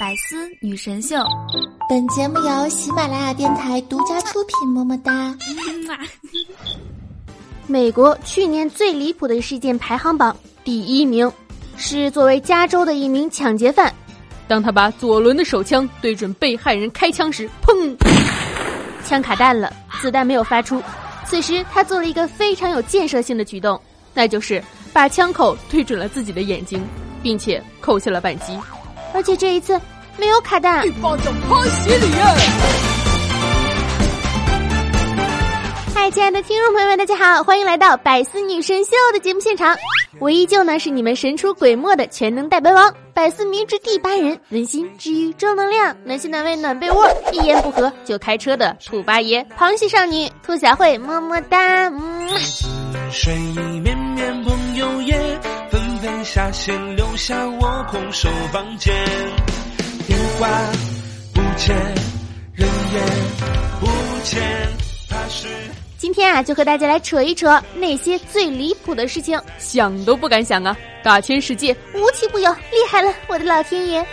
百思女神秀，本节目由喜马拉雅电台独家出品。么么哒！美国去年最离谱的事件排行榜第一名，是作为加州的一名抢劫犯，当他把左轮的手枪对准被害人开枪时，砰，枪卡弹了，子弹没有发出。此时他做了一个非常有建设性的举动，那就是把枪口对准了自己的眼睛，并且扣下了扳机。而且这一次没有卡弹。一巴掌拍死你啊！嗨，亲爱的听众朋友们，大家好，欢迎来到百思女神秀的节目现场。我依旧呢是你们神出鬼没的全能大白王，百思迷之第八人，温馨治愈正能量，暖心暖胃暖被窝，一言不合就开车的兔八爷，螃蟹少女兔小慧，么么哒。嗯。睡意绵绵朋友也下线，留下我空守房间。电话不接，人也不见，他是。今天啊，就和大家来扯一扯那些最离谱的事情，想都不敢想啊！大千世界无奇不有，厉害了，我的老天爷！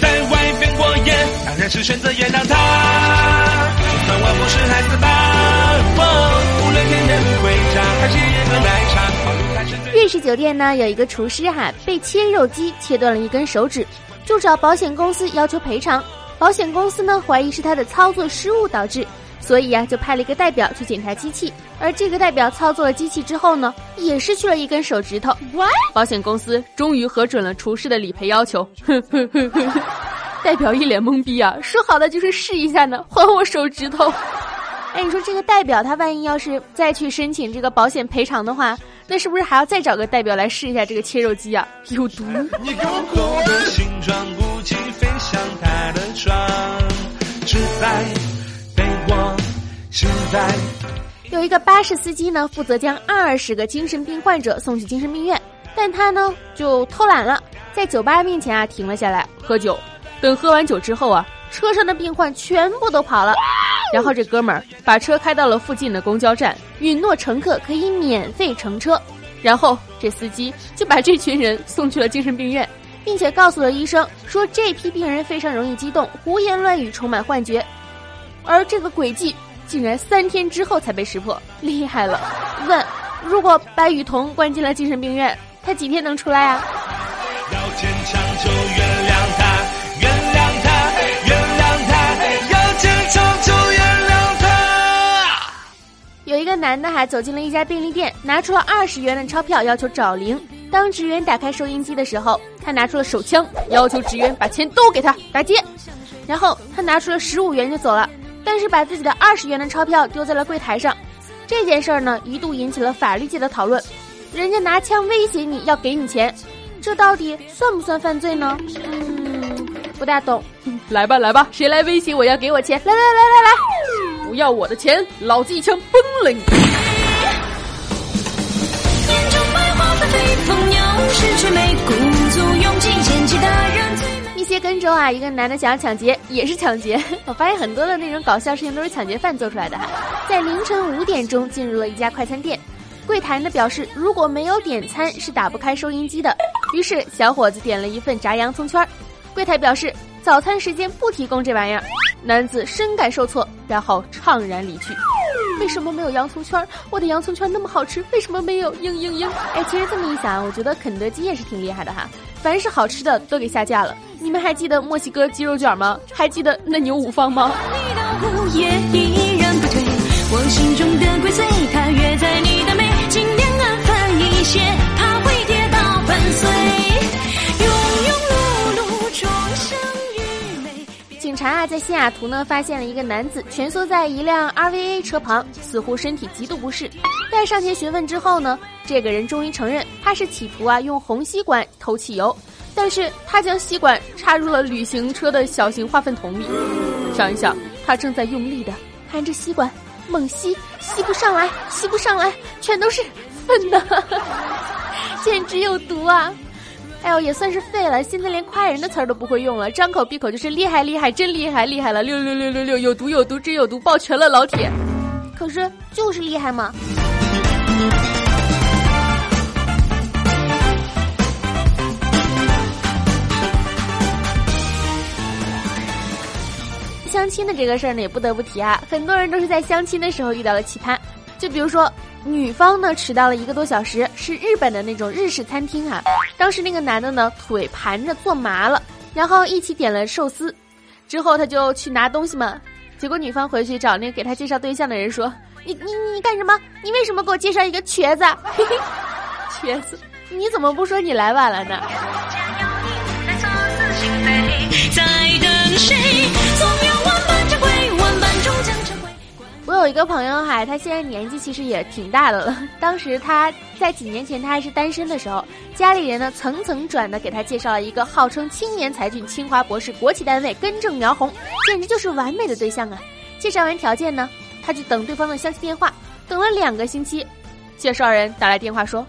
在外边过夜，当然是选择原谅他。就算我不是孩子吧，无论天天回家还是喝奶茶。瑞士酒店呢，有一个厨师哈，被切肉机切断了一根手指，就找保险公司要求赔偿。保险公司呢，怀疑是他的操作失误导致。所以呀，就派了一个代表去检查机器，而这个代表操作了机器之后呢，也失去了一根手指头。保险公司终于核准了厨师的理赔要求。代表一脸懵逼啊，说好的就是试一下呢，还我手指头。哎，你说这个代表他万一要是再去申请这个保险赔偿的话，那是不是还要再找个代表来试一下这个切肉机啊？有毒！你给我滚！现在有一个巴士司机呢，负责将二十个精神病患者送去精神病院，但他呢就偷懒了，在酒吧面前啊停了下来喝酒。等喝完酒之后啊，车上的病患全部都跑了，然后这哥们儿把车开到了附近的公交站，允诺乘客可以免费乘车，然后这司机就把这群人送去了精神病院，并且告诉了医生说这批病人非常容易激动，胡言乱语，充满幻觉，而这个诡计。竟然三天之后才被识破，厉害了！问：如果把雨桐关进了精神病院，他几天能出来啊？要坚强就个男的还走进了一家便利店，拿出了二十元的钞票，要求找零。当职员打开收音机的时候，他拿出了手枪，要求职员把钱都给他打劫。然后他拿出了十五元就走了。但是把自己的二十元的钞票丢在了柜台上，这件事儿呢一度引起了法律界的讨论。人家拿枪威胁你要给你钱，这到底算不算犯罪呢？嗯，不大懂。来吧来吧，谁来威胁我要给我钱？来来来来来，不要我的钱，老子一枪崩了你！一些跟周啊，一个男的想要抢劫，也是抢劫。我发现很多的那种搞笑事情都是抢劫犯做出来的。在凌晨五点钟进入了一家快餐店，柜台呢表示如果没有点餐是打不开收银机的。于是小伙子点了一份炸洋葱圈，柜台表示早餐时间不提供这玩意儿。男子深感受挫，然后怅然离去。为什么没有洋葱圈？我的洋葱圈那么好吃，为什么没有？嘤嘤嘤！哎，其实这么一想，我觉得肯德基也是挺厉害的哈。凡是好吃的都给下架了。你们还记得墨西哥鸡肉卷吗？还记得那牛五方吗？警察啊，在西雅图呢，发现了一个男子蜷缩在一辆 RVA 车旁，似乎身体极度不适。在上前询问之后呢，这个人终于承认，他是企图啊用红吸管偷汽油，但是他将吸管插入了旅行车的小型化粪桶里。想一想，他正在用力的含着吸管猛吸，吸不上来，吸不上来，全都是粪呐，简直有毒啊！哎呦，也算是废了，现在连夸人的词儿都不会用了，张口闭口就是厉害厉害，真厉害厉害了，六六六六六，有毒有毒真有毒，抱拳了老铁。可是就是厉害嘛。相亲的这个事儿呢，也不得不提啊，很多人都是在相亲的时候遇到了奇葩。就比如说，女方呢迟到了一个多小时，是日本的那种日式餐厅啊。当时那个男的呢腿盘着坐麻了，然后一起点了寿司，之后他就去拿东西嘛。结果女方回去找那个给他介绍对象的人说：“你你你干什么？你为什么给我介绍一个瘸子？瘸子？你怎么不说你来晚了呢？”在等谁？有一个朋友哈，他现在年纪其实也挺大的了。当时他在几年前他还是单身的时候，家里人呢层层转的给他介绍了一个号称青年才俊、清华博士、国企单位、根正苗红，简直就是完美的对象啊！介绍完条件呢，他就等对方的相亲电话，等了两个星期，介绍人打来电话说：“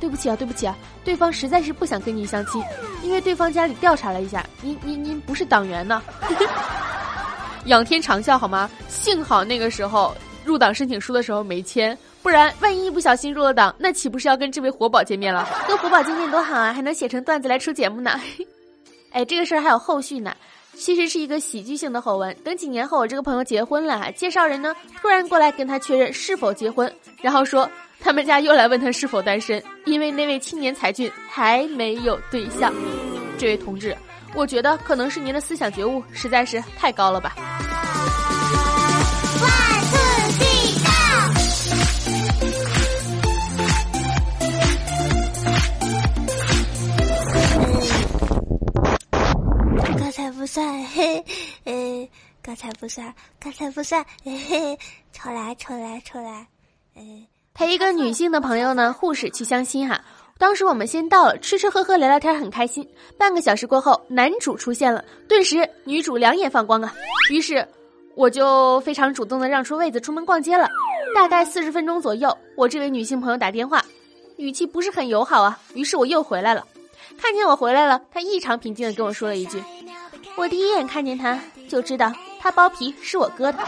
对不起啊，对不起啊，对方实在是不想跟你相亲，因为对方家里调查了一下，您您您不是党员呢。”仰天长啸好吗？幸好那个时候入党申请书的时候没签，不然万一一不小心入了党，那岂不是要跟这位活宝见面了？跟活宝见面多好啊，还能写成段子来出节目呢。哎，这个事儿还有后续呢，其实是一个喜剧性的后文。等几年后我这个朋友结婚了，介绍人呢突然过来跟他确认是否结婚，然后说他们家又来问他是否单身，因为那位青年才俊还没有对象。这位同志。我觉得可能是您的思想觉悟实在是太高了吧。万次记高才不算，嘿，呃，刚才不算，刚才不算，嘿嘿，重来，重来，重来，嗯，陪一个女性的朋友呢，护士去相亲哈。当时我们先到了，吃吃喝喝聊聊天，很开心。半个小时过后，男主出现了，顿时女主两眼放光啊。于是，我就非常主动的让出位子出门逛街了。大概四十分钟左右，我这位女性朋友打电话，语气不是很友好啊。于是我又回来了，看见我回来了，她异常平静的跟我说了一句：“我第一眼看见他就知道他包皮是我割的，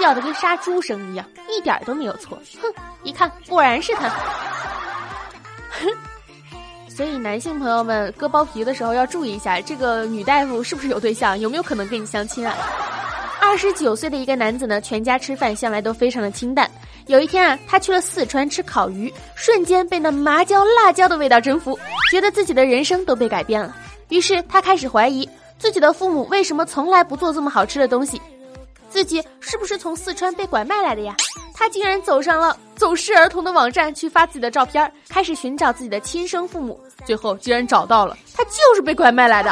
叫的跟杀猪声一样，一点都没有错。哼，一看果然是他。” 所以，男性朋友们割包皮的时候要注意一下，这个女大夫是不是有对象，有没有可能跟你相亲啊？二十九岁的一个男子呢，全家吃饭向来都非常的清淡。有一天啊，他去了四川吃烤鱼，瞬间被那麻椒辣椒的味道征服，觉得自己的人生都被改变了。于是他开始怀疑自己的父母为什么从来不做这么好吃的东西，自己是不是从四川被拐卖来的呀？他竟然走上了走失儿童的网站去发自己的照片，开始寻找自己的亲生父母。最后竟然找到了，他就是被拐卖来的。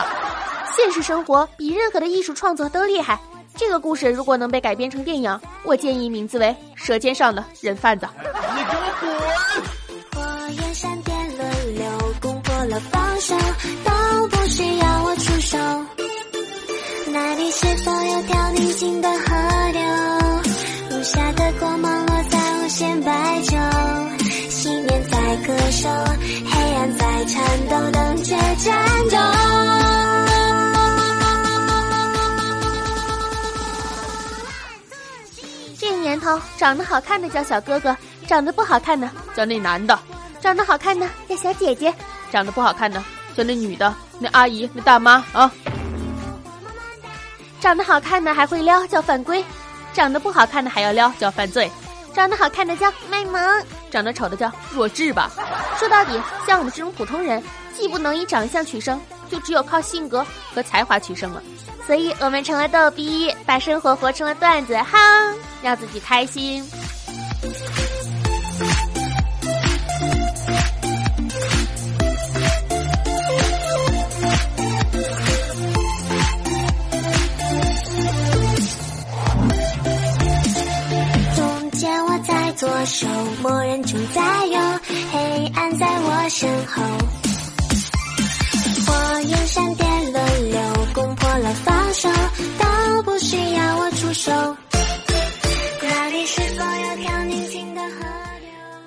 现实生活比任何的艺术创作都厉害。这个故事如果能被改编成电影，我建议名字为《舌尖上的人贩子》。你给我滚！火焰闪电轮流攻破了防守，都不需要我出手。那里是否有条宁静的河流？无暇的光芒落在无限白昼，信念在歌手。在颤抖，等着战斗。这年头，长得好看的叫小哥哥，长得不好看的叫那男的；长得好看的叫小姐姐，长得不好看的叫那女的、那阿姨、那大妈啊。长得好看的还会撩叫犯规，长得不好看的还要撩叫犯罪。长得好看的叫卖萌，长得丑的叫弱智吧。说到底，像我们这种普通人，既不能以长相取胜，就只有靠性格和才华取胜了。所以我们成了逗逼，把生活活成了段子，哈，让自己开心。手，默认中在有黑暗在我身后。火焰闪电轮流攻破了防守，都不需要我出手。那里是否有条宁静的河？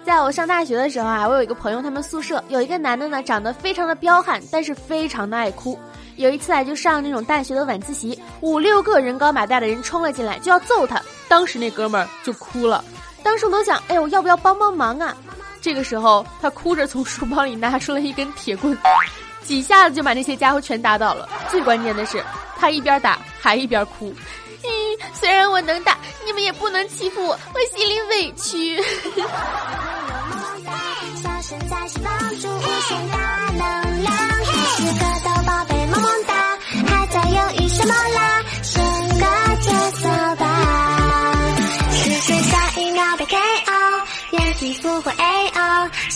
在我上大学的时候啊，我有一个朋友，他们宿舍有一个男的呢，长得非常的彪悍，但是非常的爱哭。有一次啊，就上那种大学的晚自习，五六个人高马大的人冲了进来，就要揍他。当时那哥们儿就哭了。当时我都想，哎，我要不要帮帮忙啊？这个时候，他哭着从书包里拿出了一根铁棍，几下子就把那些家伙全打倒了。最关键的是，他一边打还一边哭，虽然我能打，你们也不能欺负我，我心里委屈。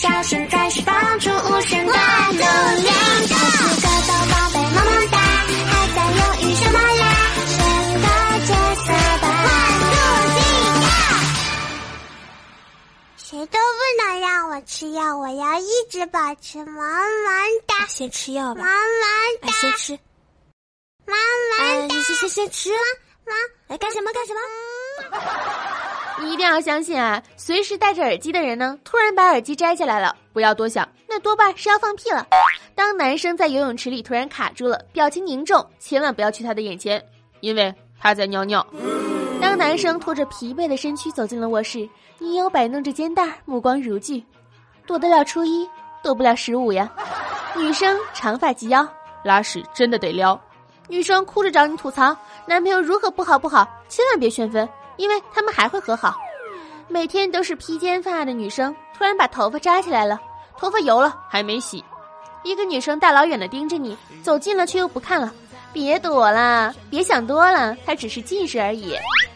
小声在释放出无限的能量。是个小宝贝，么么哒，还在犹豫什么啦？选个角色吧。谁都不能让我吃药，我要一直保持萌萌哒。先吃药吧，萌萌哒，先吃。萌萌哒，你先先先吃。萌，来干什么干什么？你一定要相信啊！随时戴着耳机的人呢，突然把耳机摘下来了，不要多想，那多半是要放屁了。当男生在游泳池里突然卡住了，表情凝重，千万不要去他的眼前，因为他在尿尿。当男生拖着疲惫的身躯走进了卧室，女友摆弄着肩带，目光如炬，躲得了初一，躲不了十五呀。女生长发及腰，拉屎真的得撩。女生哭着找你吐槽男朋友如何不好不好，千万别炫分。因为他们还会和好，每天都是披肩发的女生突然把头发扎起来了，头发油了还没洗，一个女生大老远的盯着你，走近了却又不看了，别躲了，别想多了，她只是近视而已。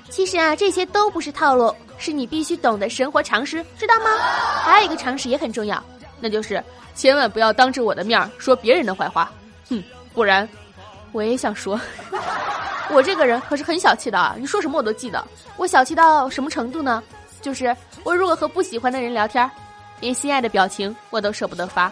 其实啊，这些都不是套路，是你必须懂的生活常识，知道吗？还有一个常识也很重要，那就是千万不要当着我的面说别人的坏话，哼，不然我也想说。我这个人可是很小气的啊！你说什么我都记得。我小气到什么程度呢？就是我如果和不喜欢的人聊天，连心爱的表情我都舍不得发。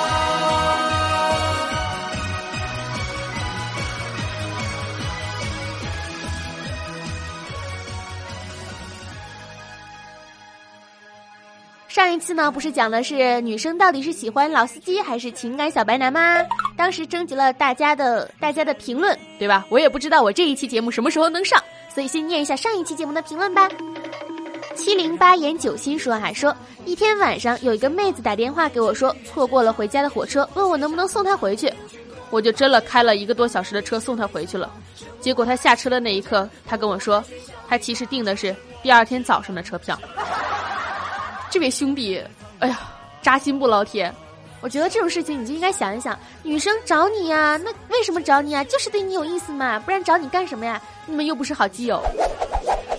上一次呢，不是讲的是女生到底是喜欢老司机还是情感小白男吗？当时征集了大家的大家的评论，对吧？我也不知道我这一期节目什么时候能上，所以先念一下上一期节目的评论吧。七零八言九心说啊，说一天晚上有一个妹子打电话给我说，错过了回家的火车，问我能不能送她回去，我就真了开了一个多小时的车送她回去了。结果她下车的那一刻，她跟我说，她其实订的是第二天早上的车票。这位兄弟，哎呀，扎心不，老铁！我觉得这种事情你就应该想一想，女生找你呀，那为什么找你啊？就是对你有意思嘛，不然找你干什么呀？你们又不是好基友。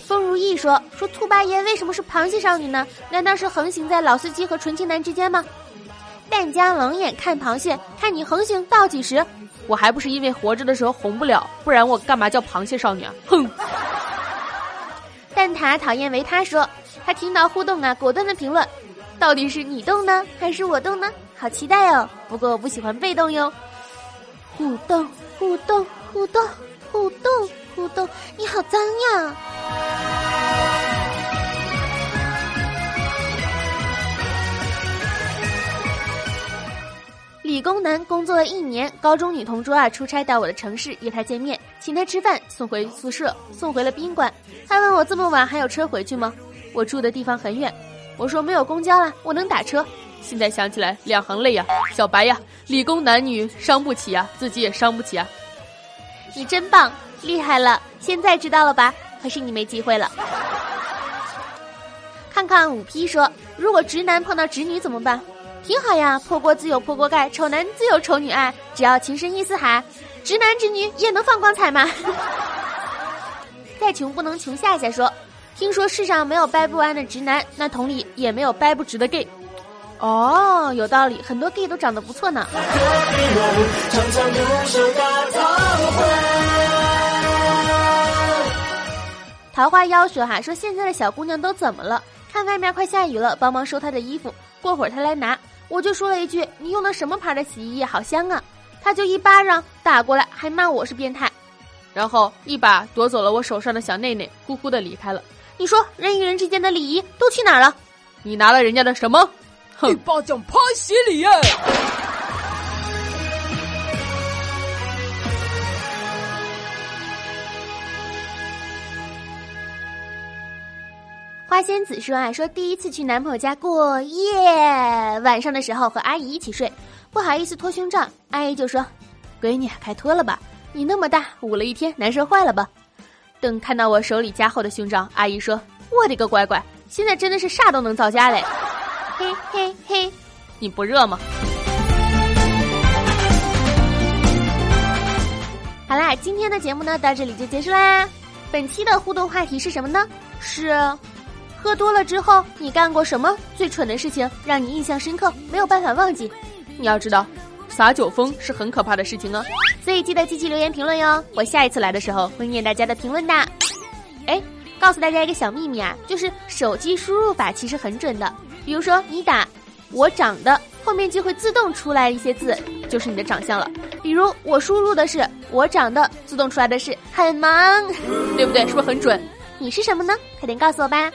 风如意说说兔八爷为什么是螃蟹少女呢？难道是横行在老司机和纯情男之间吗？淡江冷眼看螃蟹，看你横行到几时？我还不是因为活着的时候红不了，不然我干嘛叫螃蟹少女啊？哼！蛋挞讨厌维他说。他听到互动啊，果断的评论，到底是你动呢，还是我动呢？好期待哦！不过我不喜欢被动哟。互动，互动，互动，互动，互动，你好脏呀！理工男工作了一年，高中女同桌啊出差到我的城市约他见面，请他吃饭，送回宿舍，送回了宾馆。他问我这么晚还有车回去吗？我住的地方很远，我说没有公交了，我能打车。现在想起来两行泪呀，小白呀，理工男女伤不起啊，自己也伤不起啊。你真棒，厉害了，现在知道了吧？可是你没机会了。看看五 P 说，如果直男碰到直女怎么办？挺好呀，破锅自有破锅盖，丑男自有丑女爱，只要情深意似海，直男直女也能放光彩吗？再穷不能穷夏夏说。听说世上没有掰不弯的直男，那同理也没有掰不直的 gay。哦，有道理，很多 gay 都长得不错呢。桃花妖说哈，说现在的小姑娘都怎么了？看外面快下雨了，帮忙收她的衣服。过会儿她来拿，我就说了一句：“你用的什么牌的洗衣液？好香啊！”他就一巴掌打过来，还骂我是变态。然后一把夺走了我手上的小内内，呼呼的离开了。你说人与人之间的礼仪都去哪儿了？你拿了人家的什么？哼巴掌拍死你花仙子说啊，说第一次去男朋友家过夜，晚上的时候和阿姨一起睡，不好意思脱胸罩，阿姨就说：“闺女，快脱了吧，你那么大，捂了一天，难受坏了吧？”等看到我手里加厚的胸罩，阿姨说：“我的个乖乖，现在真的是啥都能造假嘞！”嘿嘿嘿，你不热吗？好啦，今天的节目呢到这里就结束啦。本期的互动话题是什么呢？是。喝多了之后，你干过什么最蠢的事情，让你印象深刻，没有办法忘记？你要知道，撒酒疯是很可怕的事情哦，所以记得积极留言评论哟。我下一次来的时候会念大家的评论的。哎，告诉大家一个小秘密啊，就是手机输入法其实很准的。比如说你打“我长的”，后面就会自动出来一些字，就是你的长相了。比如我输入的是“我长的”，自动出来的是很忙，对不对？是不是很准？你是什么呢？快点告诉我吧。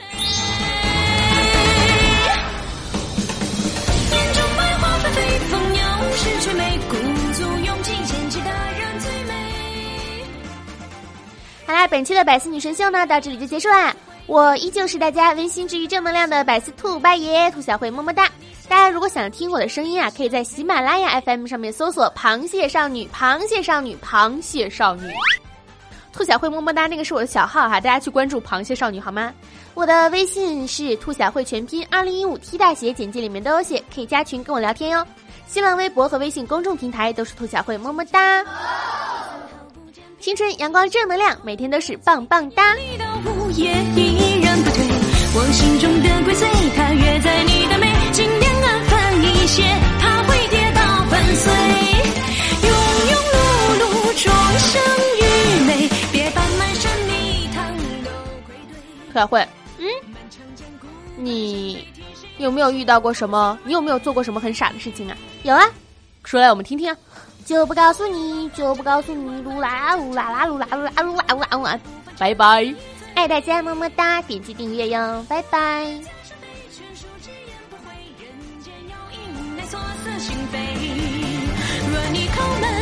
好啦，本期的百思女神秀呢，到这里就结束啦。我依旧是大家温馨治愈正能量的百思兔八爷兔小慧，么么哒！大家如果想听我的声音啊，可以在喜马拉雅 FM 上面搜索“螃蟹少女”，螃蟹少女，螃蟹少女。兔小慧么么哒，那个是我的小号哈，大家去关注螃蟹少女好吗？我的微信是兔小慧全拼二零一五 T 大写，简介里面都有写，可以加群跟我聊天哟。新浪微博和微信公众平台都是兔小慧，么么哒！青春阳光正能量，每天都是棒棒哒。兔小慧，嗯，你。有没有遇到过什么？你有没有做过什么很傻的事情啊？有啊，说来我们听听。就不告诉你，就不告诉你，噜啦噜啦啦噜啦噜啦噜啦噜啦噜啦。拜拜，爱大家么么哒，点击订阅哟，拜拜。若你抠门。